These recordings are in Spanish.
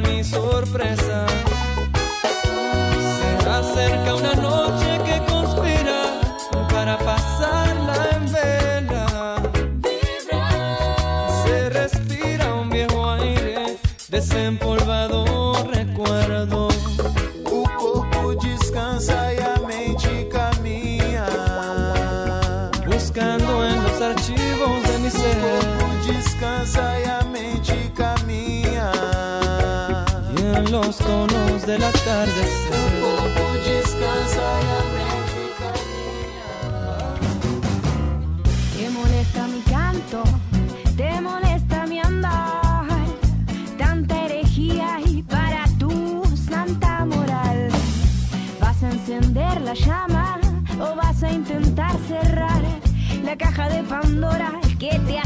mi sorpresa. Se acerca una noche del atardecer. Te molesta mi canto, te molesta mi andar, tanta herejía y para tu santa moral. ¿Vas a encender la llama o vas a intentar cerrar la caja de Pandora que te hace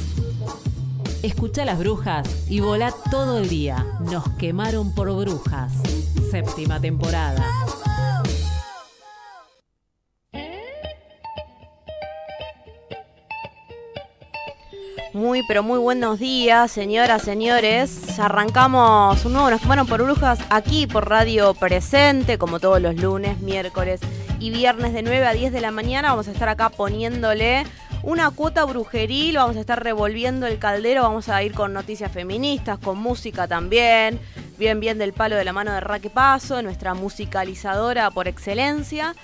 Escucha las brujas y volá todo el día. Nos quemaron por brujas. Séptima temporada. Muy, pero muy buenos días, señoras, señores. Arrancamos un nuevo Nos quemaron por brujas aquí por Radio Presente, como todos los lunes, miércoles y viernes de 9 a 10 de la mañana. Vamos a estar acá poniéndole una cuota brujeril, vamos a estar revolviendo el caldero, vamos a ir con noticias feministas, con música también. Bien, bien del palo de la mano de Raque Paso, nuestra musicalizadora por excelencia.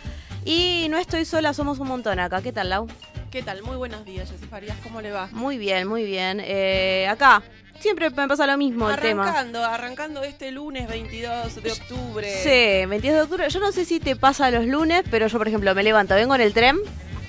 Y no estoy sola, somos un montón acá. ¿Qué tal, Lau? ¿Qué tal? Muy buenos días, Jessy Farías. ¿Cómo le va? Muy bien, muy bien. Eh, acá, siempre me pasa lo mismo el tema. Arrancando, arrancando este lunes 22 de octubre. Sí, 22 de octubre. Yo no sé si te pasa los lunes, pero yo, por ejemplo, me levanto, vengo en el tren,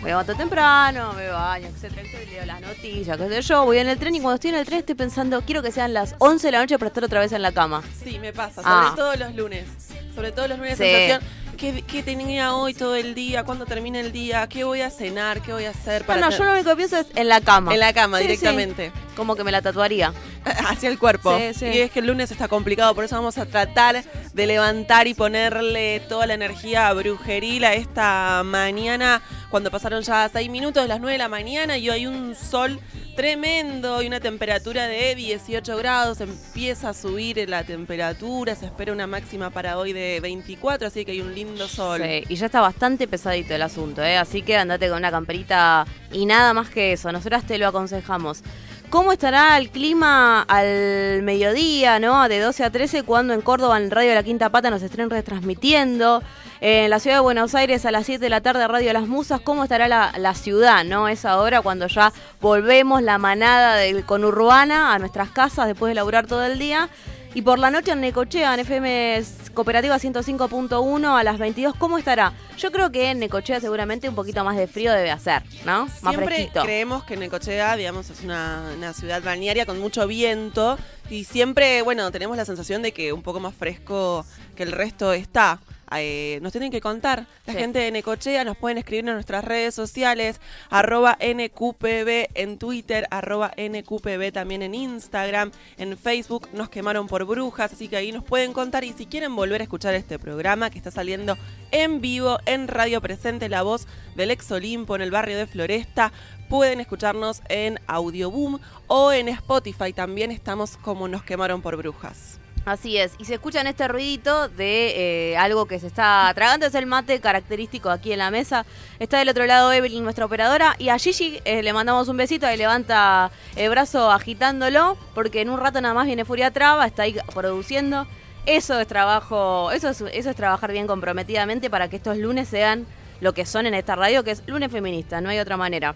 me levanto temprano, me baño, etcétera, etcétera, leo las noticias, qué sé yo, voy en el tren y cuando estoy en el tren estoy pensando, quiero que sean las 11 de la noche para estar otra vez en la cama. Sí, me pasa, sobre Ah. todo los lunes. Sobre todo los lunes, Sí. sensación. ¿Qué, qué tenía hoy todo el día? ¿Cuándo termina el día? ¿Qué voy a cenar? ¿Qué voy a hacer? No, no, tener- yo lo único que pienso es en la cama. En la cama, Sí, sí. directamente. Como que me la tatuaría. Hacia el cuerpo. Sí, sí. Y es que el lunes está complicado, por eso vamos a tratar de levantar y ponerle toda la energía brujeril a esta mañana, cuando pasaron ya seis minutos de las 9 de la mañana y hay un sol tremendo y una temperatura de 18 grados, empieza a subir la temperatura, se espera una máxima para hoy de 24, así que hay un lindo sol. Sí, y ya está bastante pesadito el asunto, ¿eh? así que andate con una camperita y nada más que eso. Nosotras te lo aconsejamos. ¿Cómo estará el clima al mediodía, no? De 12 a 13, cuando en Córdoba, en Radio La Quinta Pata, nos estén retransmitiendo. En la ciudad de Buenos Aires, a las 7 de la tarde, Radio Las Musas. ¿Cómo estará la, la ciudad, no? Esa hora cuando ya volvemos la manada del conurbana a nuestras casas después de laburar todo el día. Y por la noche en Necochea, en FM Cooperativa 105.1 a las 22, ¿cómo estará? Yo creo que en Necochea seguramente un poquito más de frío debe hacer, ¿no? Más Siempre fresquito. creemos que Necochea, digamos, es una, una ciudad balnearia con mucho viento y siempre, bueno, tenemos la sensación de que un poco más fresco que el resto está. Eh, nos tienen que contar. La Sí. gente de Necochea nos pueden escribir en nuestras redes sociales, arroba NQPB en Twitter, arroba NQPB también en Instagram, en Facebook, nos quemaron por brujas, así que ahí nos pueden contar y si quieren volver a escuchar este programa que está saliendo en vivo en Radio Presente, la voz del ex Olimpo en el barrio de Floresta, pueden escucharnos en Audioboom o en Spotify, también estamos como nos quemaron por brujas. Así es, y se escuchan este ruidito de eh, algo que se está tragando, es el mate característico aquí en la mesa. Está del otro lado Evelyn, nuestra operadora, y a Gigi eh, le mandamos un besito, ahí levanta el brazo agitándolo, porque en un rato nada más viene Furia Traba, está ahí produciendo. Eso es trabajo, eso es, eso es trabajar bien comprometidamente para que estos lunes sean lo que son en esta radio, que es lunes feminista, no hay otra manera.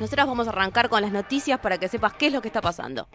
Nosotras vamos a arrancar con las noticias para que sepas qué es lo que está pasando.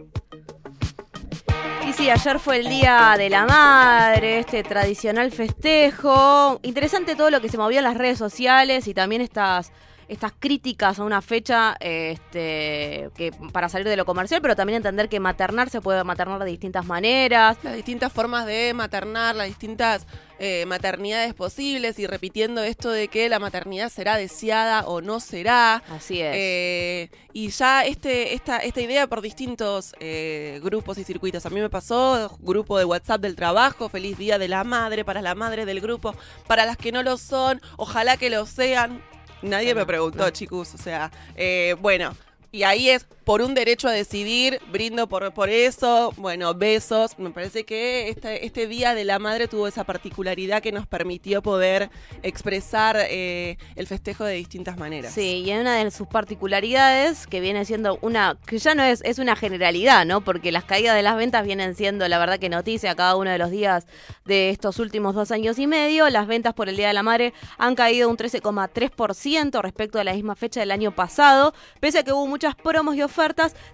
Sí, ayer fue el Día de la Madre, este tradicional festejo. Interesante todo lo que se movió en las redes sociales y también estas, estas críticas a una fecha este, que para salir de lo comercial, pero también entender que maternar se puede maternar de distintas maneras. Las distintas formas de maternar, las distintas eh, maternidades posibles y repitiendo esto de que la maternidad será deseada o no será. Así es. Eh, y ya este, esta, esta idea por distintos eh, grupos y circuitos. A mí me pasó, grupo de WhatsApp del trabajo, feliz día de la madre, para la madre del grupo, para las que no lo son, ojalá que lo sean. Nadie me preguntó, chicos, o sea, eh, bueno. Y ahí es por un derecho a decidir, brindo por, por eso, bueno, besos. Me parece que este, este Día de la Madre tuvo esa particularidad que nos permitió poder expresar eh, el festejo de distintas maneras. Sí, y una de sus particularidades, que viene siendo una, que ya no es, es una generalidad, ¿no? Porque las caídas de las ventas vienen siendo, la verdad que noticia cada uno de los días de estos últimos dos años y medio. Las ventas por el Día de la Madre han caído un 13,3% respecto a la misma fecha del año pasado, pese a que hubo muchas promos y ofertas,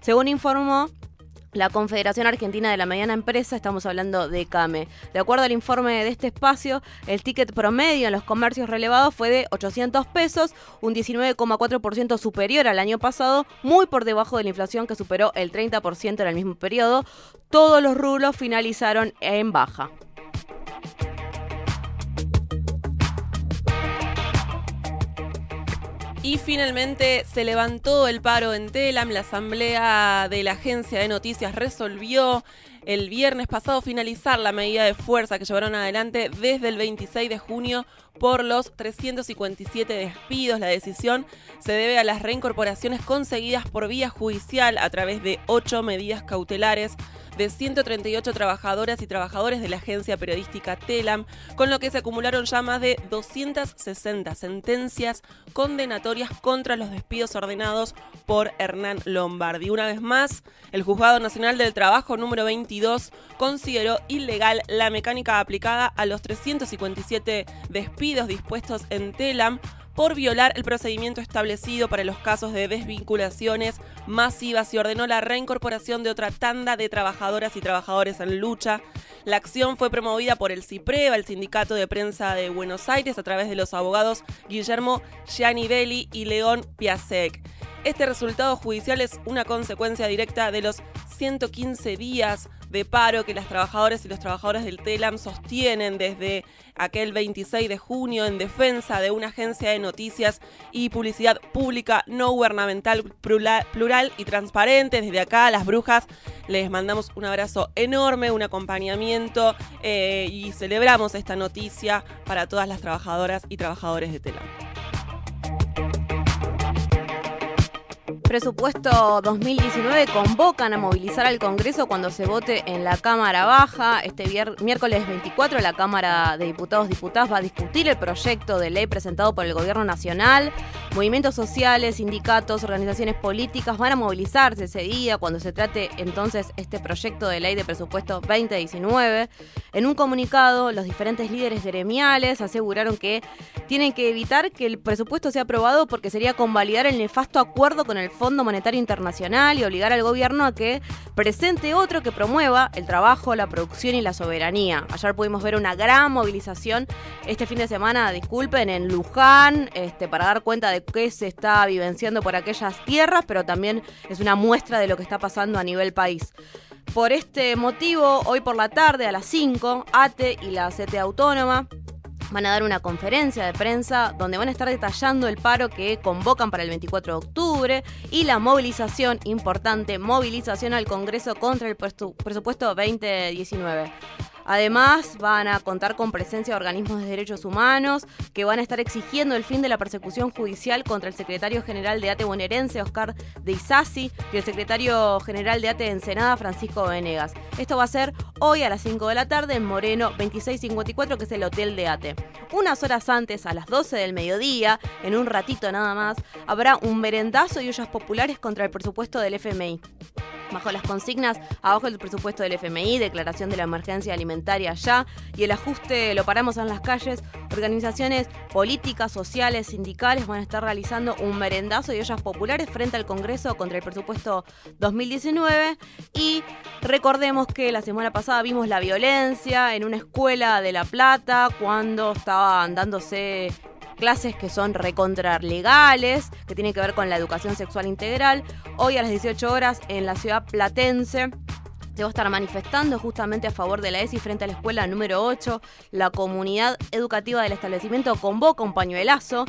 según informó la Confederación Argentina de la Mediana Empresa, estamos hablando de CAME. De acuerdo al informe de este espacio, el ticket promedio en los comercios relevados fue de 800 pesos, un 19,4% superior al año pasado, muy por debajo de la inflación que superó el 30% en el mismo periodo. Todos los rublos finalizaron en baja. Y finalmente se levantó el paro en Telam. La asamblea de la agencia de noticias resolvió el viernes pasado finalizar la medida de fuerza que llevaron adelante desde el 26 de junio por los 357 despidos. La decisión se debe a las reincorporaciones conseguidas por vía judicial a través de ocho medidas cautelares de 138 trabajadoras y trabajadores de la agencia periodística Telam, con lo que se acumularon ya más de 260 sentencias condenatorias contra los despidos ordenados por Hernán Lombardi. Una vez más, el Juzgado Nacional del Trabajo número 22 consideró ilegal la mecánica aplicada a los 357 despidos dispuestos en Telam por violar el procedimiento establecido para los casos de desvinculaciones masivas y ordenó la reincorporación de otra tanda de trabajadoras y trabajadores en lucha. La acción fue promovida por el CIPREVA, el Sindicato de Prensa de Buenos Aires, a través de los abogados Guillermo Giannivelli y León Piasek. Este resultado judicial es una consecuencia directa de los 115 días de paro que las trabajadoras y los trabajadores del TELAM sostienen desde aquel 26 de junio en defensa de una agencia de noticias y publicidad pública no gubernamental plural, y transparente. Desde acá, a las brujas, les mandamos un abrazo enorme, un acompañamiento eh, y celebramos esta noticia para todas las trabajadoras y trabajadores de TELAM. Presupuesto 2019 convocan a movilizar al Congreso cuando se vote en la Cámara Baja. Este miércoles 24 la Cámara de Diputados Diputadas va a discutir el proyecto de ley presentado por el Gobierno Nacional. Movimientos sociales, sindicatos, organizaciones políticas van a movilizarse ese día cuando se trate entonces este proyecto de ley de presupuesto 2019. En un comunicado, los diferentes líderes gremiales aseguraron que tienen que evitar que el presupuesto sea aprobado porque sería convalidar el nefasto acuerdo con el Fondo Monetario Internacional y obligar al gobierno a que presente otro que promueva el trabajo, la producción y la soberanía. Ayer pudimos ver una gran movilización este fin de semana, disculpen, en Luján, este, para dar cuenta de qué se está vivenciando por aquellas tierras, pero también es una muestra de lo que está pasando a nivel país. Por este motivo, hoy por la tarde a las 5, ATE y la CT Autónoma van a dar una conferencia de prensa donde van a estar detallando el paro que convocan para el 24 de octubre y la movilización, importante, movilización al Congreso contra el presu- presupuesto 2019. Además, van a contar con presencia de organismos de derechos humanos que van a estar exigiendo el fin de la persecución judicial contra el secretario general de ATE bonaerense, Oscar de Isasi, y el secretario general de ATE de Ensenada, Francisco Venegas. Esto va a ser hoy a las 5 de la tarde en Moreno 2654, que es el hotel de ATE. Unas horas antes, a las 12 del mediodía, en un ratito nada más, habrá un merendazo y ollas populares contra el presupuesto del FMI bajo las consignas abajo el presupuesto del FMI, declaración de la emergencia alimentaria ya y el ajuste lo paramos en las calles. Organizaciones políticas, sociales, sindicales van a estar realizando un merendazo y ollas populares frente al Congreso contra el presupuesto 2019 y recordemos que la semana pasada vimos la violencia en una escuela de La Plata cuando estaban dándose clases que son recontra legales, que tienen que ver con la educación sexual integral. Hoy a las 18 horas en la ciudad platense se va a estar manifestando justamente a favor de la ESI frente a la escuela número 8. La comunidad educativa del establecimiento convoca un pañuelazo.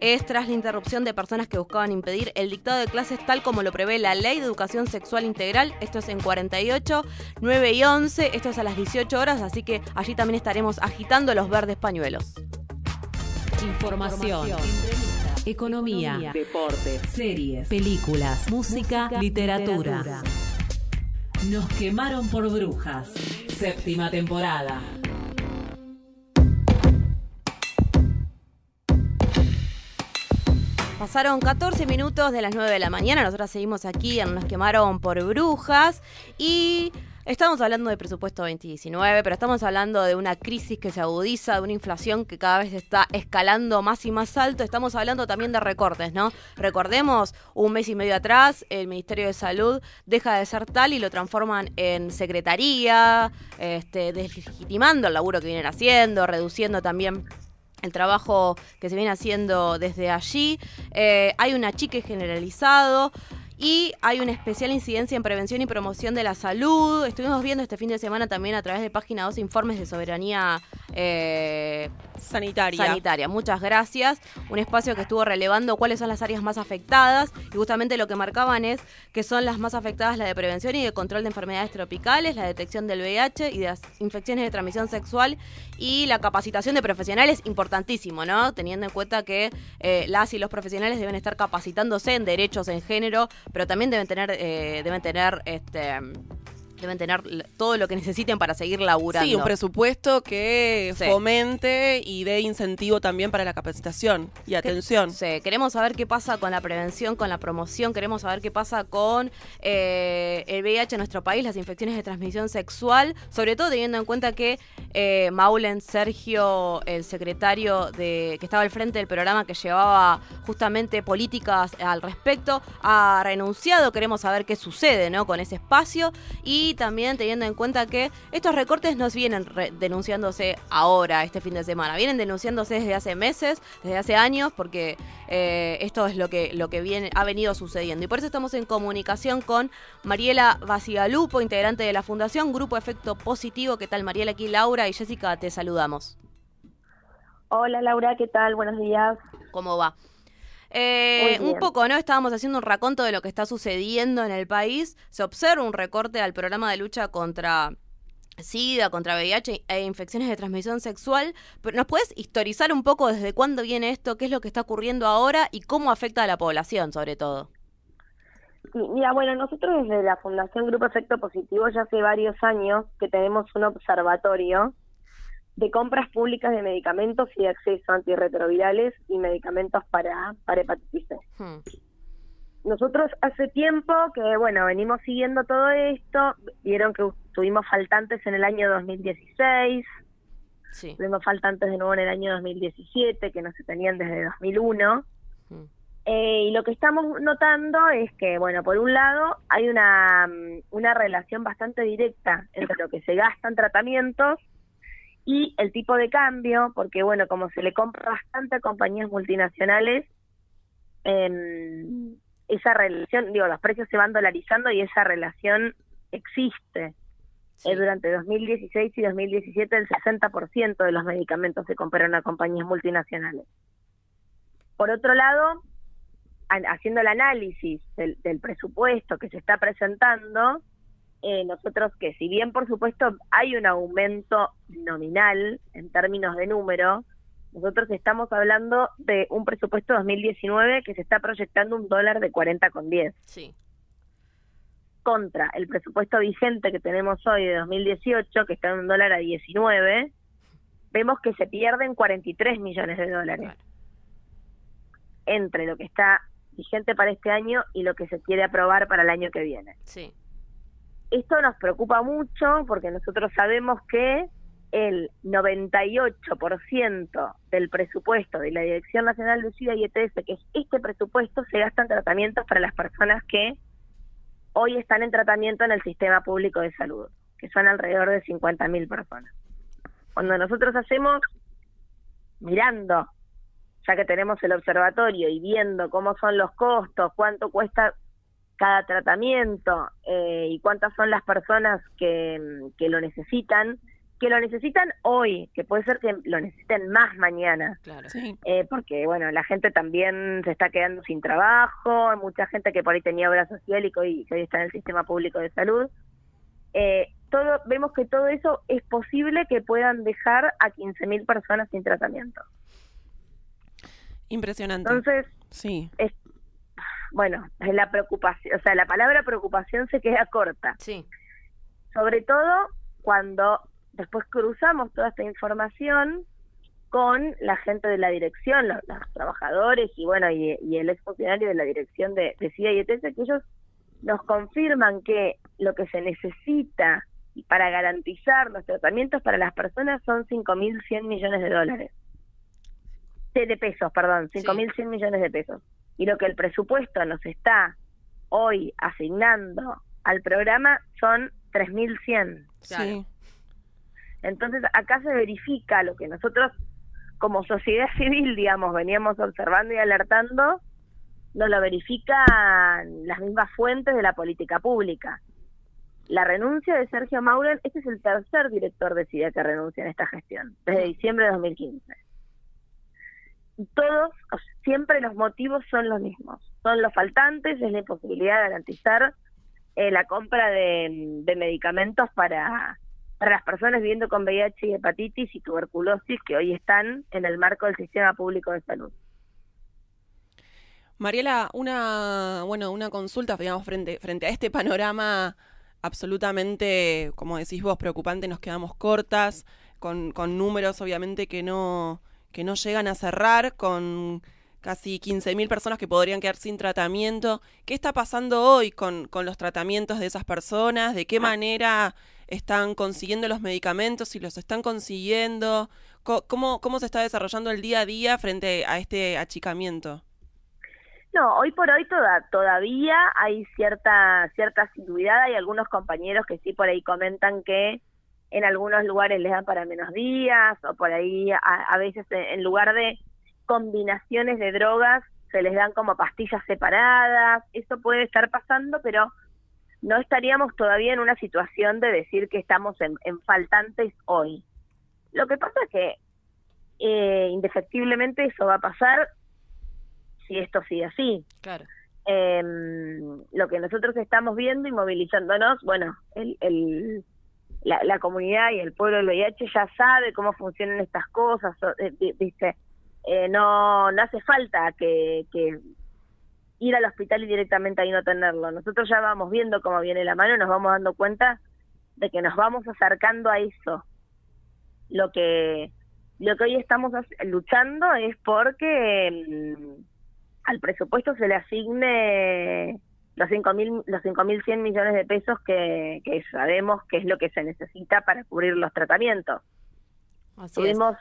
Es tras la interrupción de personas que buscaban impedir el dictado de clases tal como lo prevé la Ley de Educación Sexual Integral. Esto es en 48, 9 y 11. Esto es a las 18 horas, así que allí también estaremos agitando los verdes pañuelos. Información. Economía. Deportes. Series. Películas. Música. Literatura. Nos quemaron por brujas. Séptima temporada. Pasaron 14 minutos de las 9 de la mañana, nosotros seguimos aquí en Nos quemaron por brujas y estamos hablando de presupuesto 2019, pero estamos hablando de una crisis que se agudiza, de una inflación que cada vez está escalando más y más alto, estamos hablando también de recortes, ¿no? Recordemos, un mes y medio atrás el Ministerio de Salud deja de ser tal y lo transforman en secretaría, este, deslegitimando el laburo que vienen haciendo, reduciendo también el trabajo que se viene haciendo desde allí. Eh, hay un achique generalizado. Y hay una especial incidencia en prevención y promoción de la salud. Estuvimos viendo este fin de semana también a través de página 2 informes de soberanía eh, sanitaria. sanitaria. Muchas gracias. Un espacio que estuvo relevando cuáles son las áreas más afectadas. Y justamente lo que marcaban es que son las más afectadas la de prevención y de control de enfermedades tropicales, la detección del VIH y de las infecciones de transmisión sexual y la capacitación de profesionales, importantísimo, ¿no? Teniendo en cuenta que eh, las y los profesionales deben estar capacitándose en derechos en género, pero también deben tener, eh, deben tener este deben tener todo lo que necesiten para seguir laburando. Sí, un presupuesto que Sí. fomente y dé incentivo también para la capacitación y atención. Sí, queremos saber qué pasa con la prevención, con la promoción, queremos saber qué pasa con eh, el VIH en nuestro país, las infecciones de transmisión sexual, sobre todo teniendo en cuenta que eh, Maulen Sergio, el secretario de que estaba al frente del programa que llevaba justamente políticas al respecto, ha renunciado. Queremos saber qué sucede ¿no? con ese espacio y también teniendo en cuenta que estos recortes no vienen re- denunciándose ahora, este fin de semana, vienen denunciándose desde hace meses, desde hace años, porque eh, esto es lo que, lo que viene, ha venido sucediendo. Y por eso estamos en comunicación con Mariela Basigalupo, integrante de la Fundación Grupo Efecto Positivo. ¿Qué tal, Mariela? Aquí Laura y Jessica, te saludamos. Hola Laura, ¿qué tal? Buenos días. ¿Cómo va? Eh, un poco, ¿no? Estábamos haciendo un raconto de lo que está sucediendo en el país. Se observa un recorte al programa de lucha contra SIDA, contra VIH e infecciones de transmisión sexual. Pero ¿nos puedes historizar un poco desde cuándo viene esto, qué es lo que está ocurriendo ahora y cómo afecta a la población, sobre todo? Mira, bueno, nosotros desde la Fundación Grupo Efecto Positivo ya hace varios años que tenemos un observatorio de compras públicas de medicamentos y de acceso a antirretrovirales y medicamentos para, para hepatitis C. Hmm. Nosotros hace tiempo que, bueno, venimos siguiendo todo esto, vieron que tuvimos faltantes en el año 2016, Sí. tuvimos faltantes de nuevo en el año 2017, que no se tenían desde 2001. Hmm. Eh, y lo que estamos notando es que, bueno, por un lado hay una, mm, una relación bastante directa entre lo que se gasta en tratamientos y el tipo de cambio, porque, bueno, como se le compra bastante a compañías multinacionales, em, esa relación, digo, los precios se van dolarizando y esa relación existe. Eh, durante 2016 y 2017 el 60% de los medicamentos se compraron a compañías multinacionales. Por otro lado, haciendo el análisis del, presupuesto que se está presentando, eh, nosotros que si bien por supuesto hay un aumento nominal en términos de número, nosotros estamos hablando de un presupuesto 2019 que se está proyectando un dólar de 40 con 10. Sí. Contra el presupuesto vigente que tenemos hoy de 2018, que está en un dólar a 19, vemos que se pierden 43 millones de dólares. Entre lo que está vigente para este año y lo que se quiere aprobar para el año que viene. Sí. Esto nos preocupa mucho porque nosotros sabemos que el 98% del presupuesto de la Dirección Nacional de SIDA y ETS, que es este presupuesto, se gasta en tratamientos para las personas que hoy están en tratamiento en el sistema público de salud, que son alrededor de 50.000 personas. Cuando nosotros hacemos, mirando, ya que tenemos el observatorio y viendo cómo son los costos, cuánto cuesta cada tratamiento eh, y cuántas son las personas que lo necesitan, que lo necesitan hoy, que puede ser que lo necesiten más mañana. Claro. Eh, porque, bueno, la gente también se está quedando sin trabajo, hay mucha gente que por ahí tenía obra social y que hoy, está en el sistema público de salud. Eh, todo Vemos que todo eso es posible que puedan dejar a 15.000 personas sin tratamiento. Impresionante. Entonces, sí. Es, bueno, es la preocupación, o sea, la palabra preocupación se queda corta. Sí. Sobre todo cuando Después cruzamos toda esta información con la gente de la dirección, los, trabajadores y bueno, y, el ex funcionario de la dirección de, de CIA y ETS, que ellos nos confirman que lo que se necesita para garantizar los tratamientos para las personas son 5.100 millones de dólares. De, pesos, perdón, 5.100 millones de pesos. Y lo que el presupuesto nos está hoy asignando al programa son 3.100. Sí. Entonces acá se verifica lo que nosotros como sociedad civil, digamos, veníamos observando y alertando, nos lo verifican las mismas fuentes de la política pública. La renuncia de Sergio Mauren, este es el tercer director de CIDA que renuncia en esta gestión, desde diciembre de 2015. Todos, siempre los motivos son los mismos. Son los faltantes, es la imposibilidad de garantizar eh, la compra de medicamentos para para las personas viviendo con VIH y hepatitis y tuberculosis que hoy están en el marco del sistema público de salud. Mariela, una bueno, una consulta, digamos, frente, frente a este panorama absolutamente, como decís vos, preocupante, nos quedamos cortas, con, con números obviamente que no, que no llegan a cerrar, con casi 15.000 personas que podrían quedar sin tratamiento. ¿Qué está pasando hoy con, con los tratamientos de esas personas? ¿De qué manera están consiguiendo los medicamentos, si los están consiguiendo, cómo, cómo se está desarrollando el día a día frente a este achicamiento. No, hoy por hoy toda, todavía hay cierta cierta asiduidad, hay algunos compañeros que sí por ahí comentan que en algunos lugares les dan para menos días o por ahí a, a veces en lugar de combinaciones de drogas se les dan como pastillas separadas, eso puede estar pasando, pero no estaríamos todavía en una situación de decir que estamos en, faltantes hoy. Lo que pasa es que eh, indefectiblemente eso va a pasar si esto sigue así. Claro. Em, lo que nosotros estamos viendo y movilizándonos, bueno, el, el, la, comunidad y el pueblo del VIH ya sabe cómo funcionan estas cosas, dice, eh, no, no hace falta que, que ir al hospital y directamente ahí no tenerlo. Nosotros ya vamos viendo cómo viene la mano, nos vamos dando cuenta de que nos vamos acercando a eso. Lo que lo que hoy estamos luchando es porque mm, al presupuesto se le asigne los 5.000 los 5.100 millones de pesos que, que sabemos que es lo que se necesita para cubrir los tratamientos. Tuvimos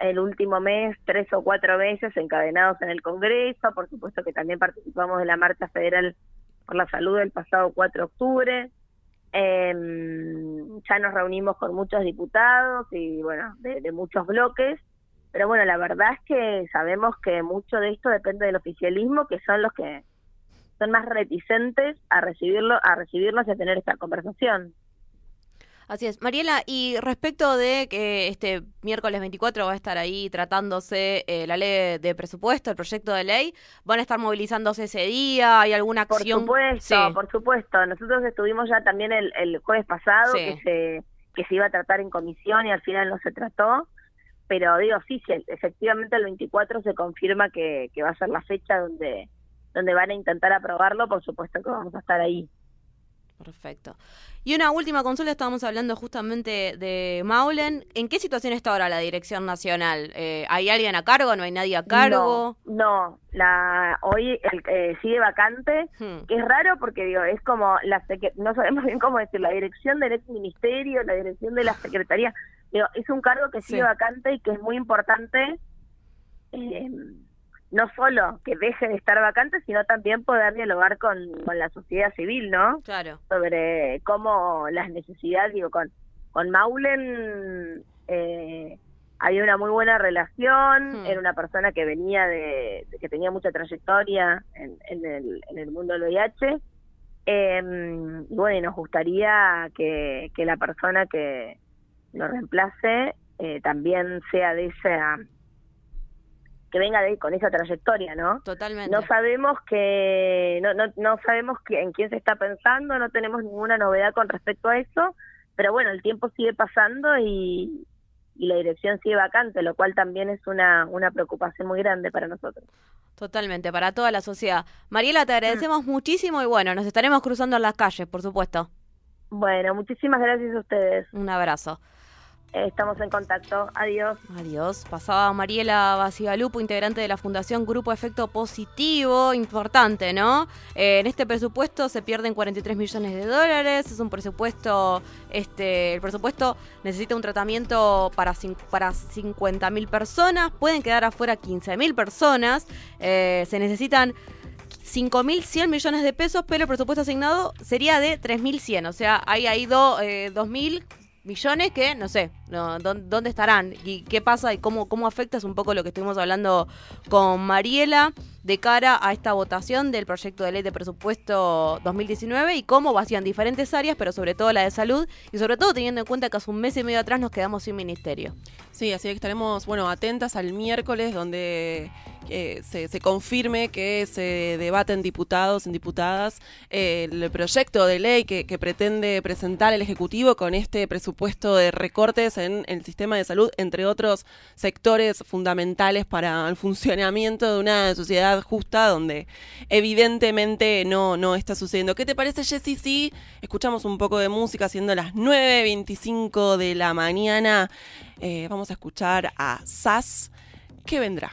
el último mes tres o cuatro veces encadenados en el Congreso, por supuesto que también participamos de la Marcha Federal por la Salud el pasado 4 de octubre. Em, ya nos reunimos con muchos diputados y bueno, de, muchos bloques, pero bueno, la verdad es que sabemos que mucho de esto depende del oficialismo, que son los que son más reticentes a recibirlo, a recibirnos y a tener esta conversación. Así es. Mariela, y respecto de que este miércoles 24 va a estar ahí tratándose eh, la ley de presupuesto, el proyecto de ley, ¿van a estar movilizándose ese día? ¿Hay alguna Por acción? supuesto, Sí. por supuesto. Nosotros estuvimos ya también el, el jueves pasado Sí. que se que se iba a tratar en comisión y al final no se trató. Pero digo, sí, sí, efectivamente el 24 se confirma que, que va a ser la fecha donde donde van a intentar aprobarlo. Por supuesto que vamos a estar ahí. Perfecto. Y una última consulta, estábamos hablando justamente de Maulen. ¿En qué situación está ahora la Dirección Nacional? Eh, ¿Hay alguien a cargo? ¿No hay nadie a cargo? No, no, la, hoy el, eh, sigue vacante, Hmm. que es raro porque digo, es como la no sabemos bien cómo decir, la dirección del ex ministerio, la dirección de la secretaría, digo, es un cargo que sigue Sí. vacante y que es muy importante, eh, no solo que deje de estar vacante, sino también poder dialogar con, con la sociedad civil, ¿no? Claro. sobre cómo las necesidades, digo, con, con Maulen eh, había una muy buena relación, Hmm. era una persona que venía de, que tenía mucha trayectoria en, en, el, en el mundo del VIH, eh, y bueno, y nos gustaría que, que la persona que lo reemplace eh, también sea de esa que venga de con esa trayectoria, ¿no? Totalmente. No sabemos que no, no, no sabemos que, en quién se está pensando, no tenemos ninguna novedad con respecto a eso, pero bueno, el tiempo sigue pasando y, y la dirección sigue vacante, lo cual también es una, una preocupación muy grande para nosotros. Totalmente, para toda la sociedad. Mariela, Mm. te agradecemos muchísimo y bueno, nos estaremos cruzando en las calles, por supuesto. Bueno, muchísimas gracias a ustedes. Un abrazo. Eh, Estamos en contacto. Adiós. Adiós. Pasaba Mariela Basigalupo, integrante de la Fundación Grupo Efecto Positivo. Importante, ¿no? Eh, en este presupuesto se pierden 43 millones de dólares. Es un presupuesto, este, el presupuesto necesita un tratamiento para, para 50 mil personas. Pueden quedar afuera 15 mil personas. Eh, se necesitan 5.100 millones de pesos, pero el presupuesto asignado sería de 3.100. O sea, ahí do- eh, 2.000 millones que no sé no, dón- dónde estarán y qué pasa y cómo, cómo afecta es un poco lo que estuvimos hablando con Mariela de cara a esta votación del proyecto de ley de presupuesto 2019 y cómo vacían diferentes áreas, pero sobre todo la de salud y sobre todo teniendo en cuenta que hace un mes y medio atrás nos quedamos sin ministerio. Sí, así que estaremos, bueno, atentas al miércoles donde eh, se, se confirme que se debaten diputados y diputadas eh, el proyecto de ley que, que pretende presentar el Ejecutivo con este presupuesto de recortes en el sistema de salud, entre otros sectores fundamentales para el funcionamiento de una sociedad justa donde evidentemente no, no está sucediendo. ¿Qué te parece, Jessy? Si escuchamos un poco de música siendo las 9.25 de la mañana. Eh, vamos a escuchar a Sass. ¿Qué vendrá?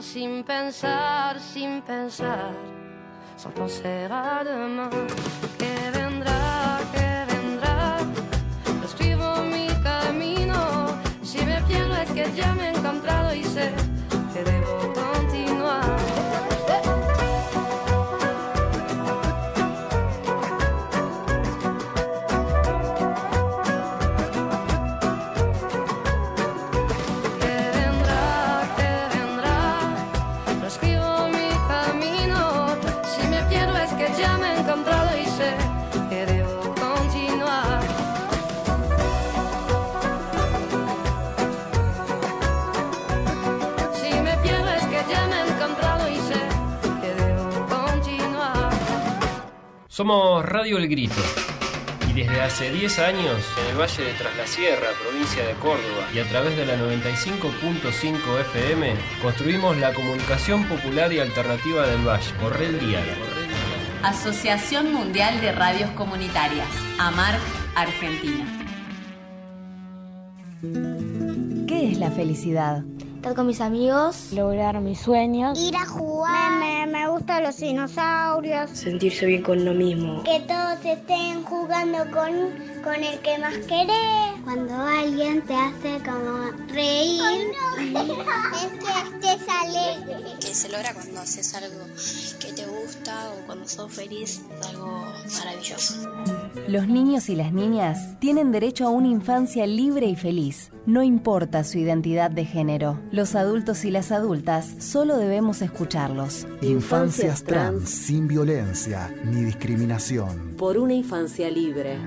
sin pensar, sin pensar, sans penser à demain. Que vendrá, que vendrá, lo mi camino. Si me pierdo es que ya me he encontrado y sé que debo Somos Radio El Grito. Y desde hace 10 años, en el Valle de Tras la Sierra, provincia de Córdoba, y a través de la 95.5 FM, construimos la comunicación popular y alternativa del Valle, Correl Dial. Asociación Mundial de Radios Comunitarias, AMARC, Argentina. ¿Qué es la felicidad? Estar con mis amigos, lograr mis sueños, ir a jugar. Me, me, me gustan los dinosaurios, sentirse bien con lo mismo. Que todos estén jugando con, con el que más querés. Cuando alguien te hace como reír, no. es que estés alegre. Que se logra cuando haces algo que te gusta o cuando sos feliz, es algo maravilloso. Los niños y las niñas tienen derecho a una infancia libre y feliz. No importa su identidad de género. Los adultos y las adultas solo debemos escucharlos. Infancias trans sin violencia ni discriminación. Por una infancia libre.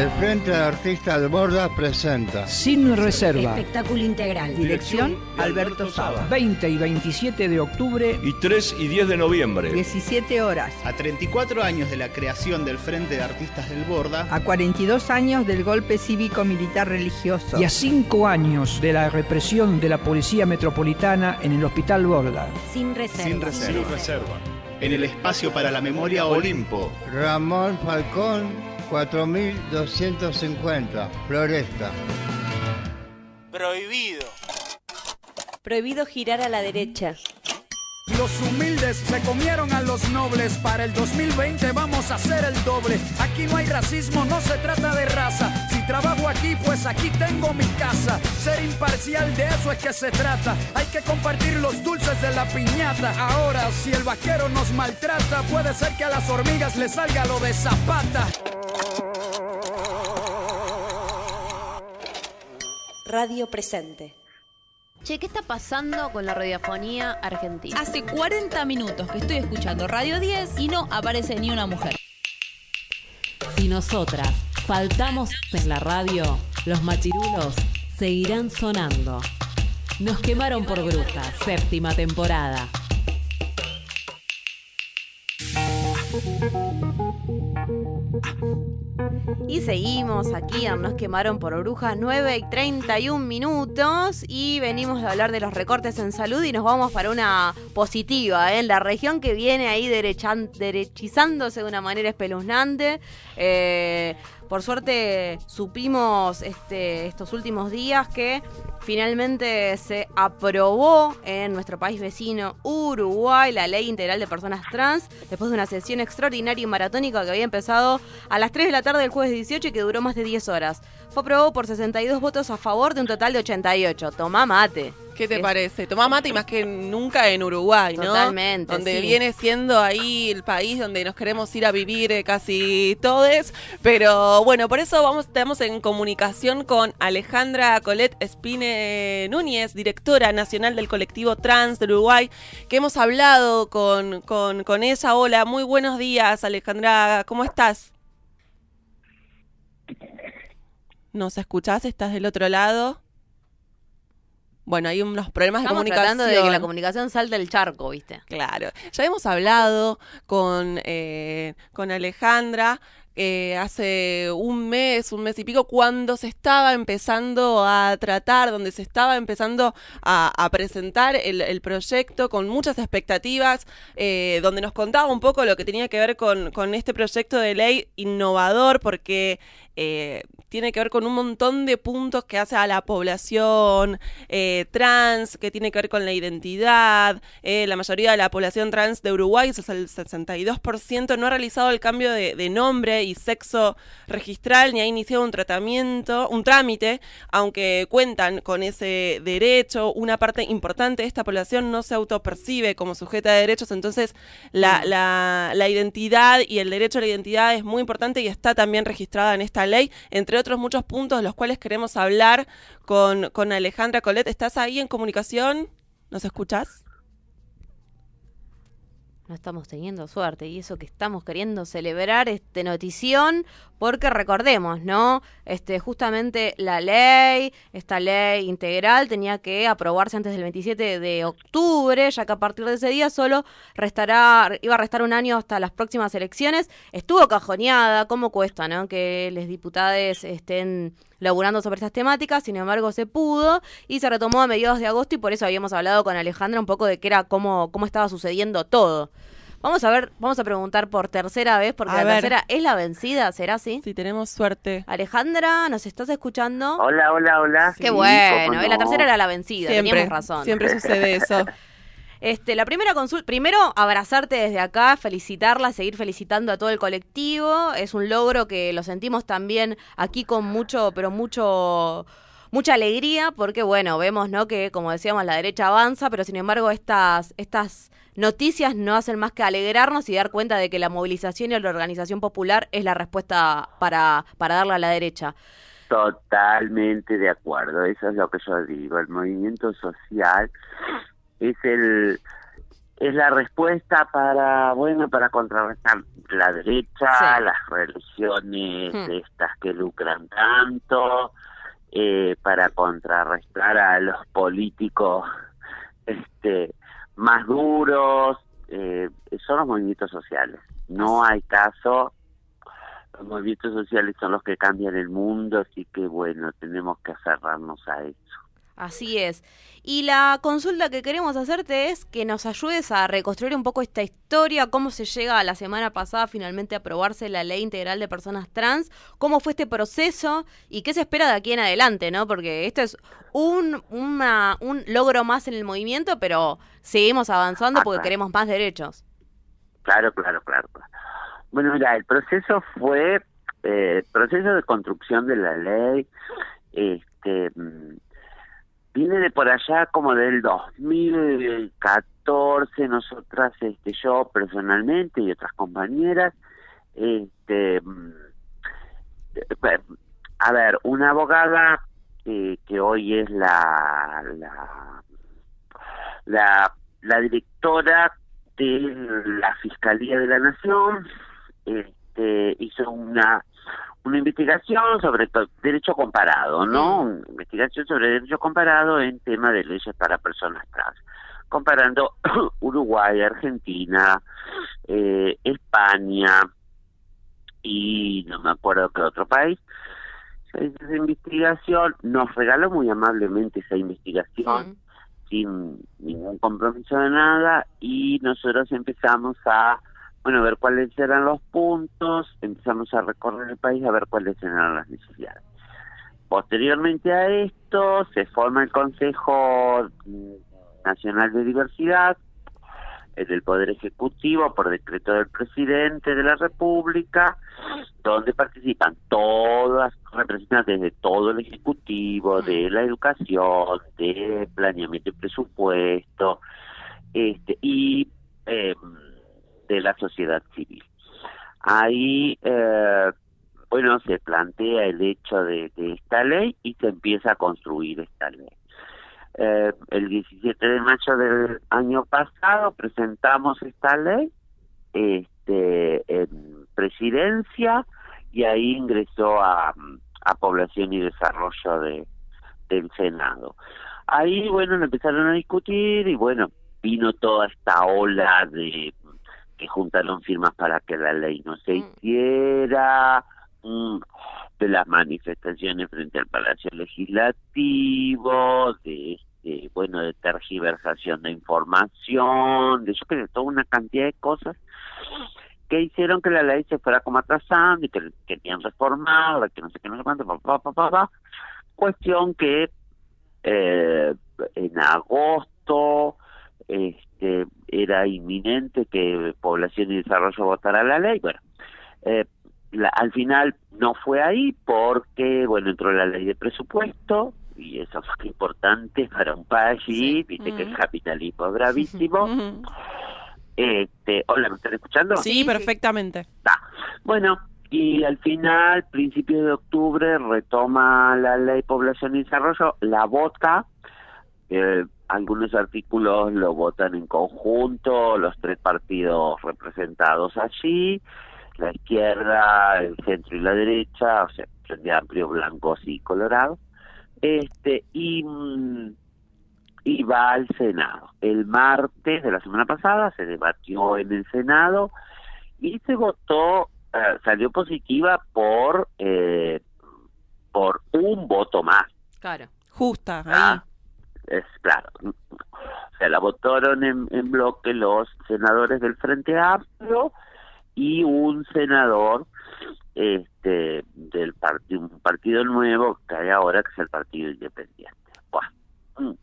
El Frente de Artistas de Borda presenta Sin Reserva. Espectáculo integral. Dirección Alberto Saba. 20 y 27 de octubre. Y 3 y 10 de noviembre. 17 horas. A 34 años de la creación del Frente de Artistas del Borda. A 42 años del golpe cívico-militar religioso. Y a 5 años de la represión de la Policía Metropolitana en el Hospital Borda. Sin reserva. Sin reserva. Sin reserva. En el espacio para la memoria Olimpo. Ramón Falcón 4250, Floresta. Prohibido. Prohibido girar a la derecha. Los humildes se comieron a los nobles. Para el 2020 vamos a hacer el doble. Aquí no hay racismo, no se trata de raza. Si trabajo aquí, pues aquí tengo mi casa. Ser imparcial de eso es que se trata. Hay que compartir los dulces de la piñata. Ahora, si el vaquero nos maltrata, puede ser que a las hormigas les salga lo de zapata. Radio Presente. Che, ¿qué está pasando con la radiofonía argentina? Hace 40 minutos que estoy escuchando Radio 10 y no aparece ni una mujer. Si nosotras faltamos en la radio, los machirulos seguirán sonando. Nos quemaron por brujas, séptima temporada. Y seguimos aquí, nos quemaron por brujas 9 y 31 minutos y venimos a hablar de los recortes en salud y nos vamos para una positiva, ¿eh? en la región que viene ahí derechizándose de una manera espeluznante. Eh, por suerte supimos este, estos últimos días que finalmente se aprobó en nuestro país vecino Uruguay la ley integral de personas trans después de una sesión extraordinaria y maratónica que había empezado a las 3 de la tarde del jueves 18 y que duró más de 10 horas. Fue aprobado por 62 votos a favor de un total de 88. Tomá mate. ¿Qué te parece? Tomá mate y más que nunca en Uruguay, ¿no? Totalmente. Donde sí. viene siendo ahí el país donde nos queremos ir a vivir eh, casi todos. Pero bueno, por eso vamos, estamos en comunicación con Alejandra Colette Espine Núñez, directora nacional del colectivo Trans de Uruguay, que hemos hablado con, con, con ella. Hola, muy buenos días, Alejandra. ¿Cómo estás? ¿Nos escuchás? ¿Estás del otro lado? Bueno, hay unos problemas Estamos de comunicación. tratando de que la comunicación salte del charco, ¿viste? Claro. Ya hemos hablado con, eh, con Alejandra eh, hace un mes, un mes y pico, cuando se estaba empezando a tratar, donde se estaba empezando a, a presentar el, el, proyecto con muchas expectativas, eh, donde nos contaba un poco lo que tenía que ver con, con este proyecto de ley innovador, porque eh, tiene que ver con un montón de puntos que hace a la población eh, trans, que tiene que ver con la identidad. Eh, la mayoría de la población trans de Uruguay, es el 62%, no ha realizado el cambio de, de nombre y sexo registral ni ha iniciado un tratamiento, un trámite, aunque cuentan con ese derecho. Una parte importante de esta población no se autopercibe como sujeta de derechos, entonces la, la, la identidad y el derecho a la identidad es muy importante y está también registrada en esta ley, entre otros muchos puntos de los cuales queremos hablar con, con Alejandra Colet. ¿Estás ahí en comunicación? ¿Nos escuchas? No estamos teniendo suerte y eso que estamos queriendo celebrar este notición porque recordemos, ¿no? Este justamente la ley, esta ley integral tenía que aprobarse antes del 27 de octubre, ya que a partir de ese día solo restará iba a restar un año hasta las próximas elecciones. Estuvo cajoneada, ¿cómo cuesta, no? Que los diputados estén laburando sobre estas temáticas, sin embargo se pudo y se retomó a mediados de agosto y por eso habíamos hablado con Alejandra un poco de qué era cómo, cómo estaba sucediendo todo. Vamos a ver, vamos a preguntar por tercera vez, porque A la ver. tercera es la vencida, ¿será así? Si tenemos suerte. Alejandra, ¿nos estás escuchando? Hola, hola, hola. Qué Sí, bueno, eh, la tercera era la vencida, Siempre, teníamos razón. siempre sucede eso. Este, la primera consulta, primero abrazarte desde acá, felicitarla, seguir felicitando a todo el colectivo. Es un logro que lo sentimos también aquí con mucho, pero mucho mucha alegría porque bueno, vemos, ¿no? que como decíamos la derecha avanza, pero sin embargo estas estas noticias no hacen más que alegrarnos y dar cuenta de que la movilización y la organización popular es la respuesta para para darle a la derecha. Totalmente de acuerdo, eso es lo que yo digo, el movimiento social es el es la respuesta para bueno para contrarrestar la derecha, Sí. las religiones Hmm. estas que lucran tanto, eh, para contrarrestar a los políticos este más duros, eh, son los movimientos sociales. No hay caso los movimientos sociales son los que cambian el mundo, así que bueno, tenemos que aferrarnos a eso. Así es. Y la consulta que queremos hacerte es que nos ayudes a reconstruir un poco esta historia, cómo se llega a la semana pasada finalmente a aprobarse la ley integral de personas trans, cómo fue este proceso y qué se espera de aquí en adelante, ¿no? Porque esto es un, una- un logro más en el movimiento, pero seguimos avanzando Ah, porque claro. queremos más derechos. Claro, claro, claro. claro. Bueno, mira, el proceso fue eh, proceso de construcción de la ley, este mm, viene de por allá como del 2014, nosotras, este, yo personalmente y otras compañeras, este, mm, eh, a ver, una abogada eh, que hoy es la, la, la, la directora de la Fiscalía de la Nación, este, hizo una una investigación sobre derecho comparado, ¿no? Una investigación sobre derecho comparado en tema de leyes para personas trans, comparando Uruguay, Argentina, eh, España y no me acuerdo qué otro país. Esa investigación nos regaló muy amablemente esa investigación sin ningún compromiso de nada y nosotros empezamos a bueno ver cuáles eran los puntos. Empezamos a recorrer el país a ver cuáles eran las necesidades. Posteriormente a esto se forma el Consejo Nacional de Diversidad el del Poder Ejecutivo por decreto del presidente de la República, donde participan todas representantes de todo el Ejecutivo, de la educación, de planeamiento y presupuesto, este, y eh, de la sociedad civil. Ahí, eh, bueno, se plantea el hecho de, esta ley y se empieza a construir esta ley. Eh, el 17 de mayo del año pasado presentamos esta ley este, en presidencia y ahí ingresó a, a población y desarrollo de, del Senado. Ahí, bueno, empezaron a discutir y bueno, vino toda esta ola de que juntaron firmas para que la ley no se hiciera, mm, de las manifestaciones frente al Palacio Legislativo, de este, bueno, de tergiversación de información, de creo toda una cantidad de cosas. que hicieron que la ley se fuera como atrasando y que querían reformarla, que no sé qué, no sé cuánto, pa, pa, pa, pa, pa. Cuestión que eh, en agosto este, era inminente que Población y Desarrollo votara la ley. Bueno, eh, la- al final no fue ahí porque, bueno, entró la ley de presupuesto y eso fue importante para un país, viste que el capitalismo es bravísimo. Este, hola, ¿me están escuchando? Sí, perfectamente. Bueno, y al final, principios de octubre, retoma la ley Población y Desarrollo, la vota, eh, algunos artículos lo votan en conjunto, los tres partidos representados allí, la izquierda, el centro y la derecha, o sea, Frente Amplio, blancos y colorados, este, y, mm, y va al Senado. El martes de la semana pasada se debatió en el Senado y se votó, eh, salió positiva por eh, por un voto más. Claro. Justa, ahí. Ah, es claro. O sea, la votaron en, bloque los senadores del Frente Amplio y un senador este del partido un partido nuevo que hay ahora que es el Partido Independiente. Buah. Mm.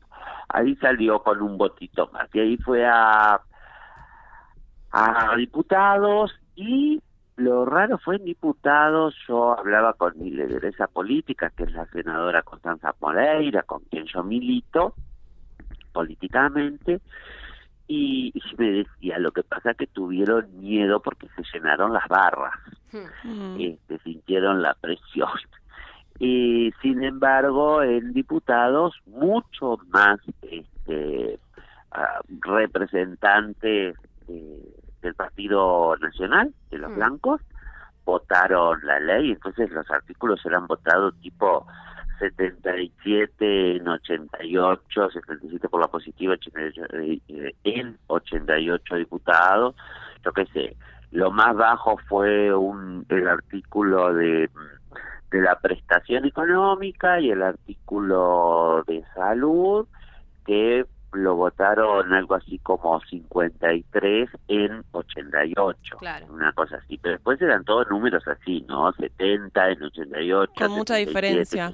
Ahí salió con un votito más y ahí fue a a diputados y lo raro fue en diputados, yo hablaba con mi lideresa política, que es la senadora Constanza Moreira, con quien yo milito políticamente, y, y me decía, lo que pasa es que tuvieron miedo porque se llenaron las barras, este, sintieron la presión. Y sin embargo, en diputados, mucho más este, ah, representantes eh, del Partido Nacional, de los blancos, votaron la ley, entonces los artículos eran votados tipo 77 en 88, 77 por la positiva, 88, eh, eh, en 88 diputados, yo qué sé, lo más bajo fue un el artículo de de la prestación económica y el artículo de salud que lo votaron algo así como 53 en 88, Claro. una cosa así, pero después eran todos números así, ¿no? 70 en 88. Con mucha 77, diferencia.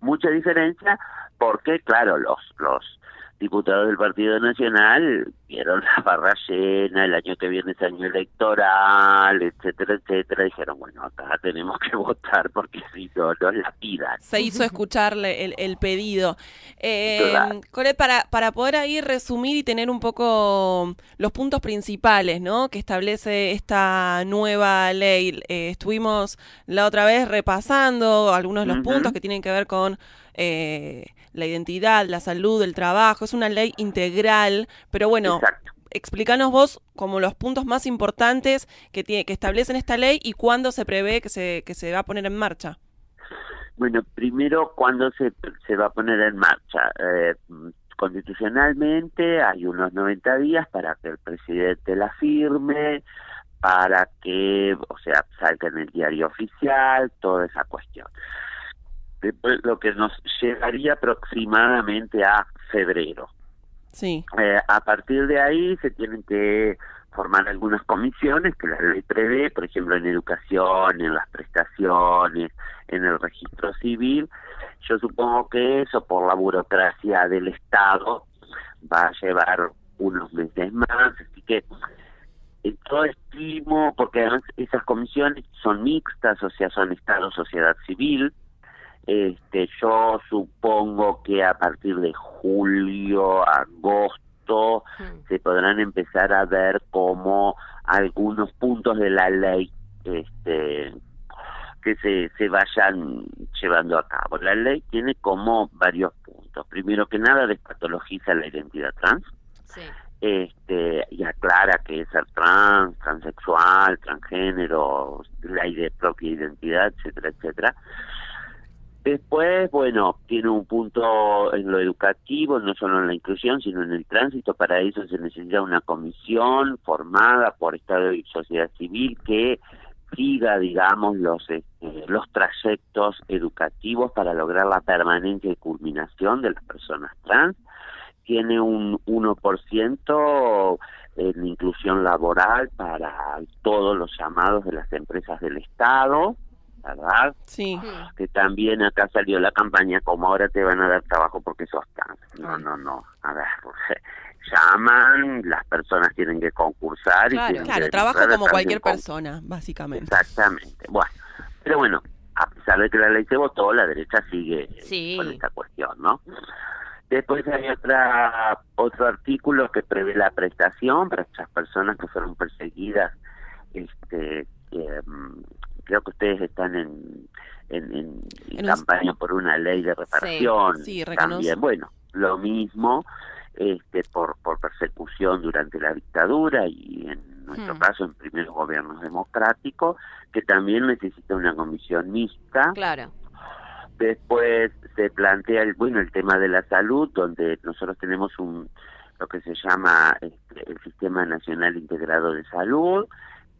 Mucha diferencia porque, claro, los los diputados del Partido Nacional vieron la barra llena, el año que viene es año electoral, etcétera, etcétera, dijeron, bueno, acá tenemos que votar porque si no, nos la pidan. Se hizo escucharle el, el pedido. Eh, Claro. Para, para poder ahí resumir y tener un poco los puntos principales ¿no? que establece esta nueva ley, eh, estuvimos la otra vez repasando algunos de los puntos que tienen que ver con eh, la identidad, la salud, el trabajo. Es una ley integral, pero bueno, explícanos vos como los puntos más importantes que, tiene, que establecen esta ley y cuándo se prevé que se, que se va a poner en marcha. Bueno, primero, ¿cuándo se, se va a poner en marcha? Eh, constitucionalmente hay unos 90 días para que el presidente la firme, para que, o sea, salga en el diario oficial, toda esa cuestión. Después, lo que nos llegaría aproximadamente a febrero. Sí. Eh, a partir de ahí se tienen que formar algunas comisiones que la ley prevé, por ejemplo, en educación, en las prestaciones, en el registro civil. Yo supongo que eso, por la burocracia del Estado, va a llevar unos meses más, así que yo estimo, porque además esas comisiones son mixtas, o sea, son Estado, sociedad civil, este, yo supongo que a partir de julio, agosto, se podrán empezar a ver como algunos puntos de la ley este, que se, se vayan llevando a cabo. La ley tiene como varios puntos. Primero que nada, despatologiza la identidad trans este y aclara que es ser trans, transexual, transgénero, la propia identidad, etcétera, etcétera. Después, bueno, tiene un punto en lo educativo, no solo en la inclusión, sino en el tránsito. Para eso se necesita una comisión formada por Estado y sociedad civil que siga, digamos, los este, los trayectos educativos para lograr la permanencia y culminación de las personas trans. Tiene un 1% en inclusión laboral para todos los llamados de las empresas del Estado, ¿verdad? Sí. Que también acá salió la campaña como ahora te van a dar trabajo porque sos trans. No, no, no. A ver, llaman, las personas tienen que concursar y Claro, tienen claro, que trabajo como cualquier persona, básicamente. Exactamente. Bueno, pero bueno, a pesar de que la ley se votó, la derecha sigue Sí. con esta cuestión, ¿no? Después hay otra, otro artículo que prevé la prestación para estas personas que fueron perseguidas. Este, mm, creo que ustedes están en, en, campaña por una ley de reparación. sí, reconozco. también, bueno, lo mismo este, por, por persecución durante la dictadura y en nuestro Hmm. caso en primeros gobiernos democráticos, que también necesita una comisión mixta. Claro. Después se plantea el bueno el tema de la salud, donde nosotros tenemos un lo que se llama este, el Sistema Nacional Integrado de Salud,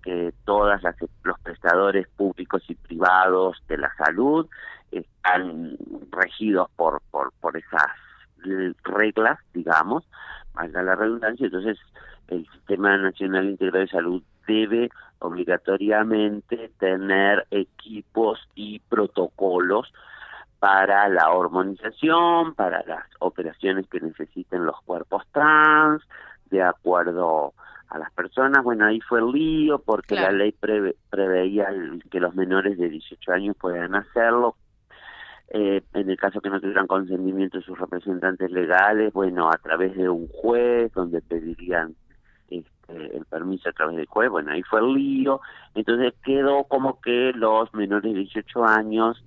que todas las los prestadores públicos y privados de la salud están regidos por por por esas reglas, digamos, valga la redundancia, entonces el Sistema Nacional Integrado de Salud debe obligatoriamente tener equipos y protocolos para la hormonización, para las operaciones que necesiten los cuerpos trans, de acuerdo a las personas. Bueno, ahí fue el lío porque Claro. la ley preve- preveía que los menores de 18 años puedan hacerlo. Eh, en el caso que no tuvieran consentimiento de sus representantes legales, bueno, a través de un juez, donde pedirían este, el permiso a través del juez, bueno, ahí fue el lío. Entonces quedó como que los menores de 18 años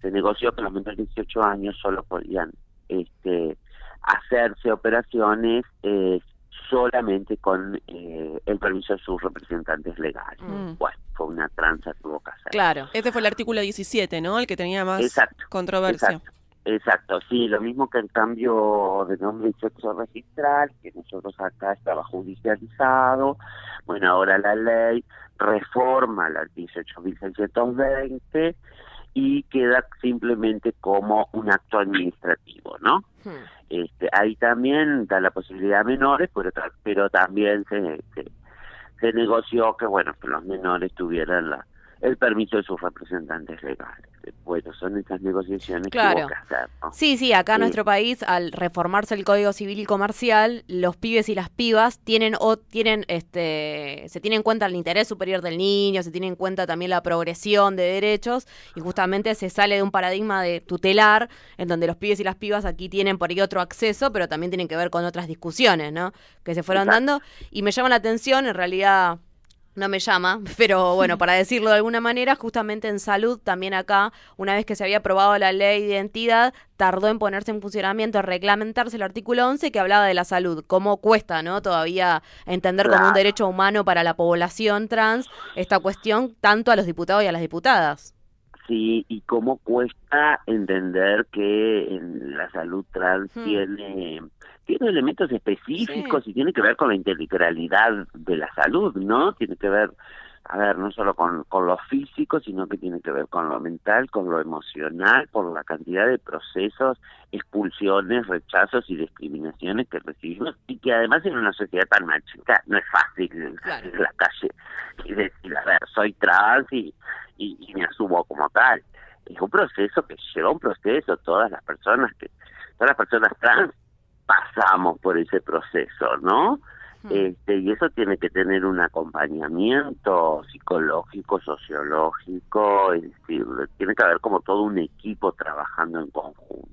se negoció que los menores de 18 años solo podían este, hacerse operaciones eh, solamente con eh, el permiso de sus representantes legales. Mm. Bueno, fue una tranza que hubo que hacer. Claro. Ese fue el artículo 17, ¿no? El que tenía más Exacto, controversia. Exacto, exacto, sí, lo mismo que el cambio de nombre y sexo registral, que nosotros acá estaba judicializado. Bueno, ahora la ley reforma la 18.620 y queda simplemente como un acto administrativo, ¿no? Este, ahí también da la posibilidad a menores, pero, pero también se, se, se negoció que, bueno, que los menores tuvieran la, el permiso de sus representantes legales. Bueno, son esas negociaciones que Claro. que hacer, ¿no? Sí, sí, acá en Sí. nuestro país, al reformarse el Código Civil y Comercial, los pibes y las pibas tienen o tienen este se tiene en cuenta el interés superior del niño, se tiene en cuenta también la progresión de derechos y justamente se sale de un paradigma de tutelar en donde los pibes y las pibas aquí tienen por ahí otro acceso, pero también tienen que ver con otras discusiones, ¿no? Que se fueron Exacto. dando y me llama la atención, en realidad no me llama, pero bueno, para decirlo de alguna manera, justamente en salud, también acá, una vez que se había aprobado la ley de identidad, tardó en ponerse en funcionamiento, en reglamentarse el artículo 11 que hablaba de la salud, cómo cuesta, ¿no? Todavía entender como un derecho humano para la población trans esta cuestión tanto a los diputados y a las diputadas. Sí, y cómo cuesta entender que en la salud trans Hmm. tiene, tiene elementos específicos y tiene que ver con la integralidad de la salud, ¿no? Tiene que ver, a ver, no solo con, con lo físico, sino que tiene que ver con lo mental, con lo emocional, por la cantidad de procesos, expulsiones, rechazos y discriminaciones que recibimos y que además en una sociedad tan machista no es fácil salir a la calle y decir, a ver, soy trans y, y, y me asumo como tal. Es un proceso que lleva un proceso, todas las personas que, todas las personas trans pasamos por ese proceso, ¿no? Este, y eso tiene que tener un acompañamiento psicológico, sociológico, es decir, tiene que haber como todo un equipo trabajando en conjunto.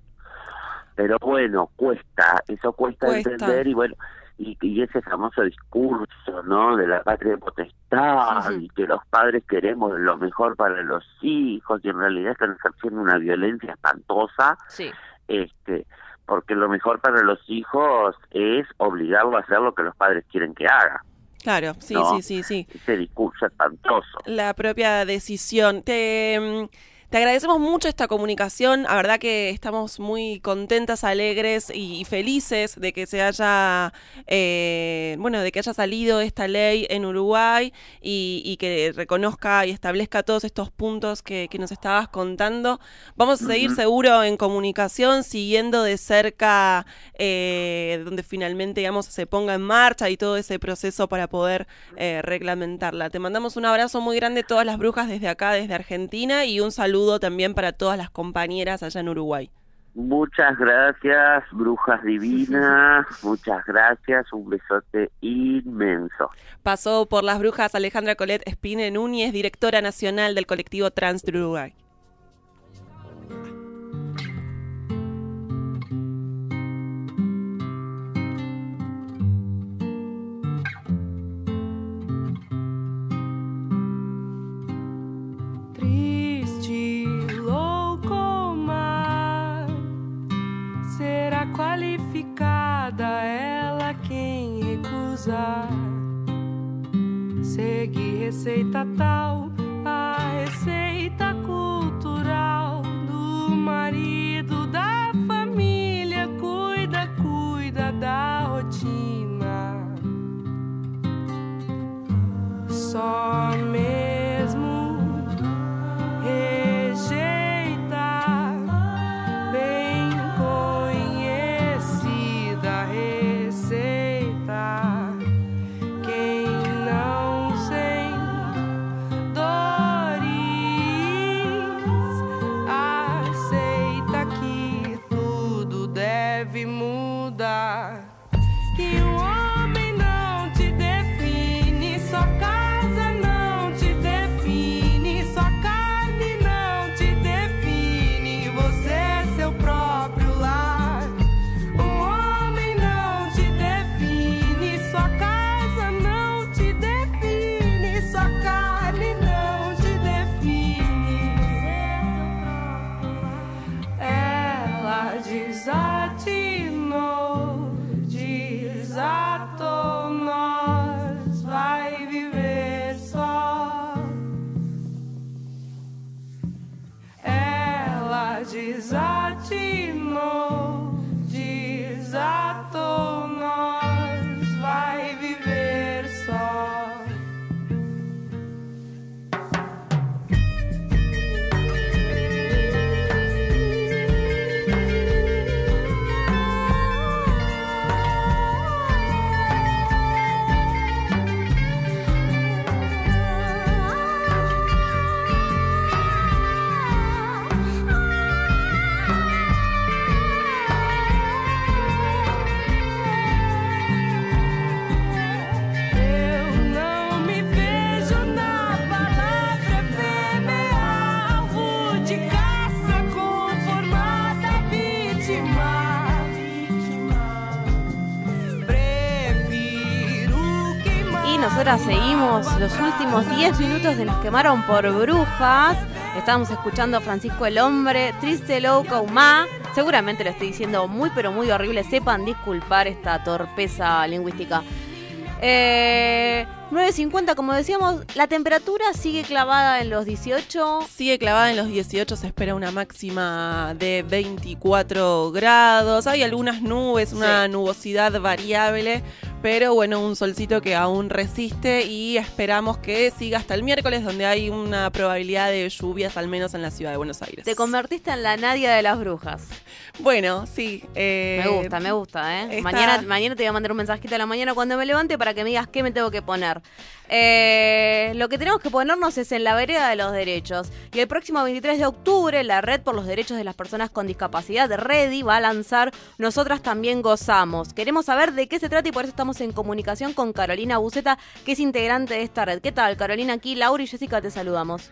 Pero bueno, cuesta, eso cuesta, Cuesta. entender y bueno, y, y ese famoso discurso, ¿no? De la patria potestad y que los padres queremos lo mejor para los hijos y en realidad están ejerciendo una violencia espantosa Sí. este porque lo mejor para los hijos es obligarlo a hacer lo que los padres quieren que haga. Claro, sí, ¿no? sí, sí, sí. Ese discurso espantoso. La propia decisión. Te, mm, Te agradecemos mucho esta comunicación, la verdad que estamos muy contentas, alegres y, y felices de que se haya, eh, bueno, de que haya salido esta ley en Uruguay y, y que reconozca y establezca todos estos puntos que, que nos estabas contando. Vamos a seguir seguro en comunicación, siguiendo de cerca eh, donde finalmente, digamos, se ponga en marcha y todo ese proceso para poder eh, reglamentarla. Te mandamos un abrazo muy grande a todas las brujas desde acá, desde Argentina, y un saludo también para todas las compañeras allá en Uruguay. Muchas gracias, brujas divinas. Muchas gracias. Un besote inmenso. Pasó por las brujas Alejandra Colette Espine Núñez, directora nacional del colectivo Trans de Uruguay. Qualificada ela quem recusar. Segue receita tal, a receita cultural do marido da família. Cuida, cuida da rotina. Só muda. Que o seguimos los últimos 10 minutos de Nos quemaron por brujas. Estábamos escuchando a Francisco el Hombre, Triste Loco Ma. Seguramente lo estoy diciendo muy pero muy horrible. Sepan disculpar esta torpeza lingüística. Eh, 9.50, como decíamos, la temperatura sigue clavada en los 18. Sigue clavada en los 18, se espera una máxima de 24 grados. Hay algunas nubes, una nubosidad variable, pero bueno, un solcito que aún resiste y esperamos que siga hasta el miércoles, donde hay una probabilidad de lluvias, al menos en la ciudad de Buenos Aires. Te convertiste en la Nadia de las brujas. Bueno, sí. eh, Me gusta, me gusta, ¿eh? Mañana, mañana te voy a mandar un mensajito a la mañana cuando me levante para que me digas qué me tengo que poner. Eh, lo que tenemos que ponernos es en la vereda de los derechos. Y el próximo 23 de octubre, la Red por los Derechos de las Personas con Discapacidad, Ready, va a lanzar Nosotras también gozamos. Queremos saber de qué se trata y por eso estamos en comunicación con Carolina Buceta, que es integrante de esta red. ¿Qué tal, Carolina? Aquí Laura y Jessica te saludamos.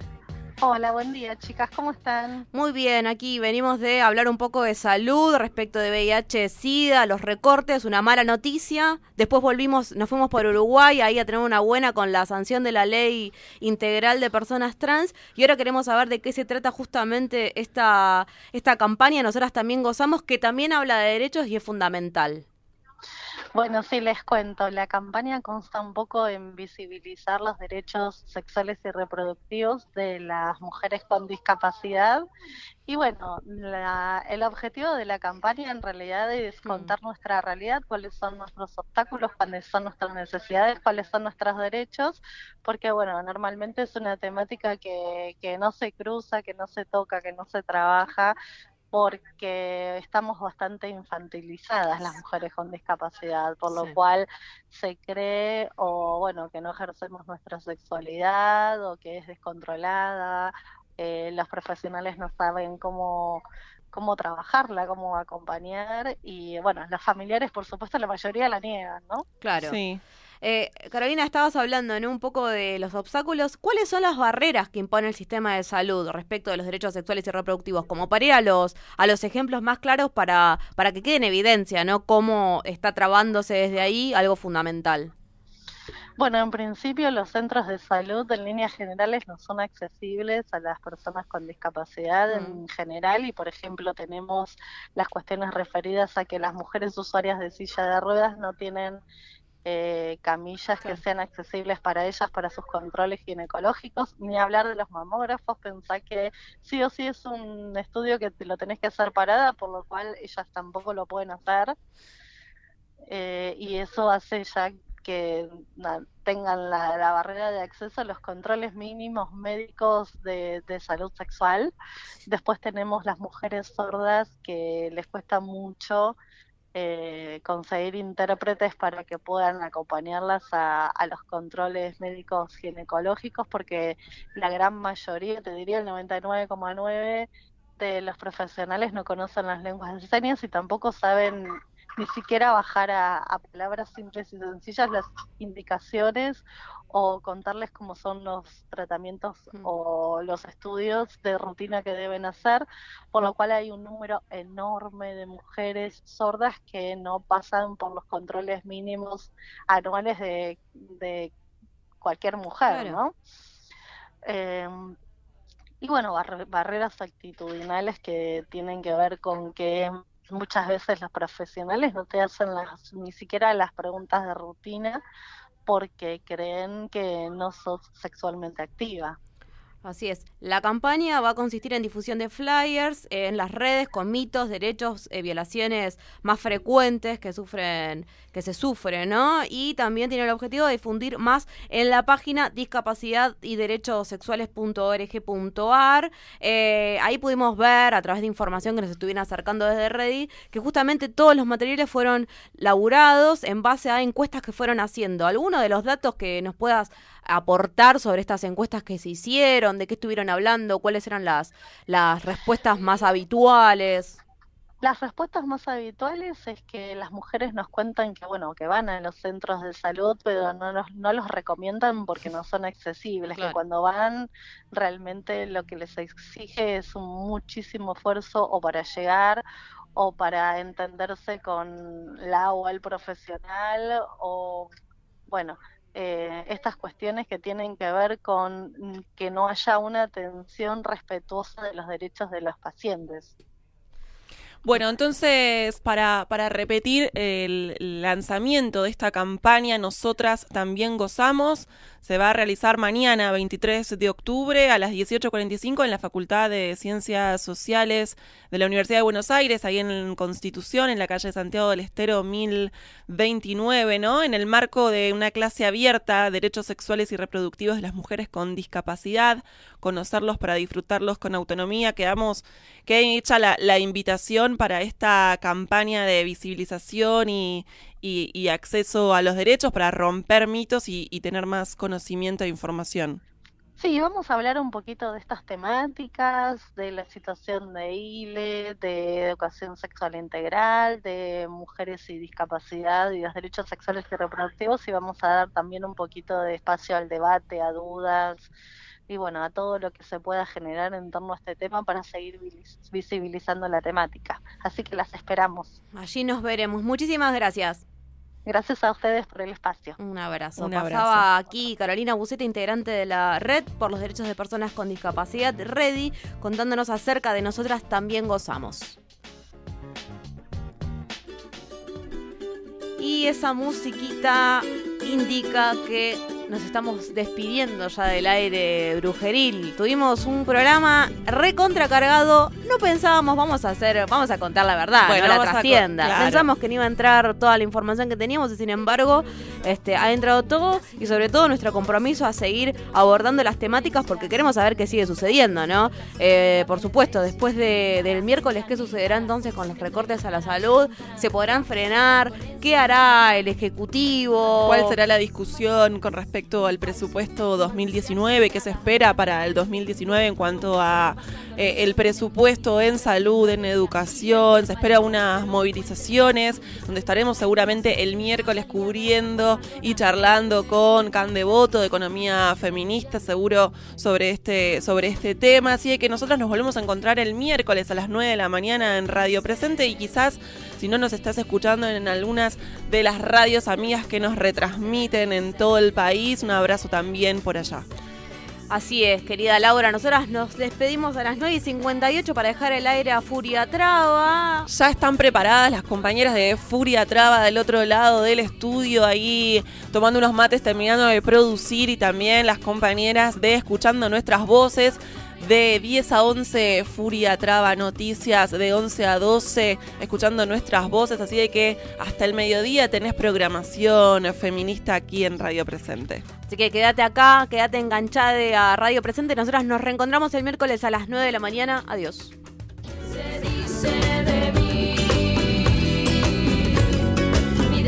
Hola, buen día, chicas, ¿cómo están? Muy bien, aquí venimos de hablar un poco de salud respecto de VIH, SIDA, los recortes, una mala noticia. Después volvimos, nos fuimos por Uruguay, ahí a tener una buena con la sanción de la ley integral de personas trans. Y ahora queremos saber de qué se trata justamente esta, esta campaña. Nosotras también gozamos, que también habla de derechos y es fundamental. Bueno, sí, les cuento. La campaña consta un poco en visibilizar los derechos sexuales y reproductivos de las mujeres con discapacidad. Y bueno, la- el objetivo de la campaña en realidad es contar nuestra realidad, cuáles son nuestros obstáculos, cuáles son nuestras necesidades, cuáles son nuestros derechos, porque bueno, normalmente es una temática que, que no se cruza, que no se toca, que no se trabaja porque estamos bastante infantilizadas las mujeres con discapacidad, por lo Sí. cual se cree o bueno que no ejercemos nuestra sexualidad o que es descontrolada, eh, los profesionales no saben cómo cómo trabajarla, cómo acompañar y bueno, los familiares por supuesto la mayoría la niegan, ¿no? Claro. Sí. Eh, Carolina, estabas hablando ¿no? un poco de los obstáculos. ¿Cuáles son las barreras que impone el sistema de salud respecto de los derechos sexuales y reproductivos? Como para ir a los, a los ejemplos más claros para, para que quede en evidencia, ¿no? Cómo está trabándose desde ahí algo fundamental. Bueno, en principio los centros de salud en líneas generales no son accesibles a las personas con discapacidad en general y por ejemplo tenemos las cuestiones referidas a que las mujeres usuarias de silla de ruedas no tienen eh, camillas que sean accesibles para ellas para sus controles ginecológicos, ni hablar de los mamógrafos, pensá que sí o sí es un estudio que te lo tenés que hacer parada, por lo cual ellas tampoco lo pueden hacer eh, y eso hace ya que na- tengan la, la barrera de acceso a los controles mínimos médicos de, de salud sexual. Después tenemos las mujeres sordas que les cuesta mucho eh, conseguir intérpretes para que puedan acompañarlas a, los controles médicos ginecológicos, porque la gran mayoría, te diría el 99,9% de los profesionales no conocen las lenguas de señas y tampoco saben ni siquiera bajar a, a palabras simples y sencillas las indicaciones o contarles cómo son los tratamientos o los estudios de rutina que deben hacer, por lo cual hay un número enorme de mujeres sordas que no pasan por los controles mínimos anuales de, de cualquier mujer, Claro. ¿no? Em, y bueno, barre- barreras actitudinales que tienen que ver con que muchas veces los profesionales no te hacen las, ni siquiera las preguntas de rutina porque creen que no sos sexualmente activa. Así es. La campaña va a consistir en difusión de flyers eh, en las redes con mitos, derechos, eh, violaciones más frecuentes que sufren, que se sufren, ¿no? Y también tiene el objetivo de difundir más en la página discapacidad y derechos sexuales.org.ar. Eh, ahí pudimos ver a través de información que nos estuvieron acercando desde Reddit que justamente todos los materiales fueron laburados en base a encuestas que fueron haciendo. ¿Alguno de los datos que nos puedas aportar sobre estas encuestas que se hicieron, de qué estuvieron hablando, cuáles eran las, las respuestas más habituales. Las respuestas más habituales es que las mujeres nos cuentan que, bueno, que van a los centros de salud, pero no, los- no los recomiendan porque no son accesibles, Claro. que cuando van realmente lo que les exige es un muchísimo esfuerzo o para llegar o para entenderse con la o el profesional o, bueno, eh, estas cuestiones que tienen que ver con mm, que no haya una atención respetuosa de los derechos de los pacientes. Bueno, entonces, para, para repetir el lanzamiento de esta campaña, nosotras también gozamos. Se va a realizar mañana, 23 de octubre, a las 18.45 en la Facultad de Ciencias Sociales de la Universidad de Buenos Aires, ahí en Constitución, en la calle Santiago del Estero 1029, ¿no? En el marco de una clase abierta, Derechos Sexuales y Reproductivos de las Mujeres con Discapacidad, conocerlos para disfrutarlos con autonomía. Quedamos, queda hecha la, la invitación para esta campaña de visibilización y, y- y acceso a los derechos para romper mitos y, y tener más conocimiento e información. Sí, vamos a hablar un poquito de estas temáticas, de la situación de ILE, de educación sexual integral, de mujeres y discapacidad y los derechos sexuales y reproductivos y vamos a dar también un poquito de espacio al debate, a dudas y bueno, a todo lo que se pueda generar en torno a este tema para seguir vis- visibilizando la temática. Así que las esperamos. Allí nos veremos. Muchísimas gracias. Gracias a ustedes por el espacio. Un abrazo. Un Pasaba abrazo. aquí Carolina Buceta, integrante de la Red por los Derechos de Personas con Discapacidad, Ready, contándonos acerca de Nosotras también gozamos. Y esa musiquita indica que nos estamos despidiendo ya del aire brujeril. Tuvimos un programa recontracargado. No pensábamos, vamos a hacer, vamos a contar la verdad, Bueno, no la trastienda. claro. Pensamos que no iba a entrar toda la información que teníamos y sin embargo este, ha entrado todo y sobre todo nuestro compromiso a seguir abordando las temáticas porque queremos saber qué sigue sucediendo, ¿no? Eh, por supuesto, después de- del miércoles, ¿qué sucederá entonces con los recortes a la salud? ¿Se podrán frenar? ¿Qué hará el Ejecutivo? ¿Cuál será la discusión con respecto al presupuesto 2019? ¿Qué se espera para el 2019 en cuanto a eh, el presupuesto en salud, en educación? Se espera unas movilizaciones donde estaremos seguramente el miércoles cubriendo y charlando con Can Devoto de Economía Feminista, seguro sobre este, sobre este tema. Así que nosotros nos volvemos a encontrar el miércoles a las 9 de la mañana en Radio Presente y quizás si no nos estás escuchando en algunas de las radios amigas que nos retransmiten en todo el país, un abrazo también por allá. Así es, querida Laura, nosotras nos despedimos a las 9 y 58 para dejar el aire a Furia Traba. Ya están preparadas las compañeras de Furia Traba del otro lado del estudio, ahí tomando unos mates, terminando de producir y también las compañeras de escuchando nuestras voces de 10 a 11, Furia Traba Noticias de 11 a 12, escuchando nuestras voces, así de que hasta el mediodía tenés programación feminista aquí en Radio Presente. Así que quédate acá, quédate enganchada a Radio Presente, nosotras nos reencontramos el miércoles a las 9 de la mañana, adiós. Se dice de mí, mi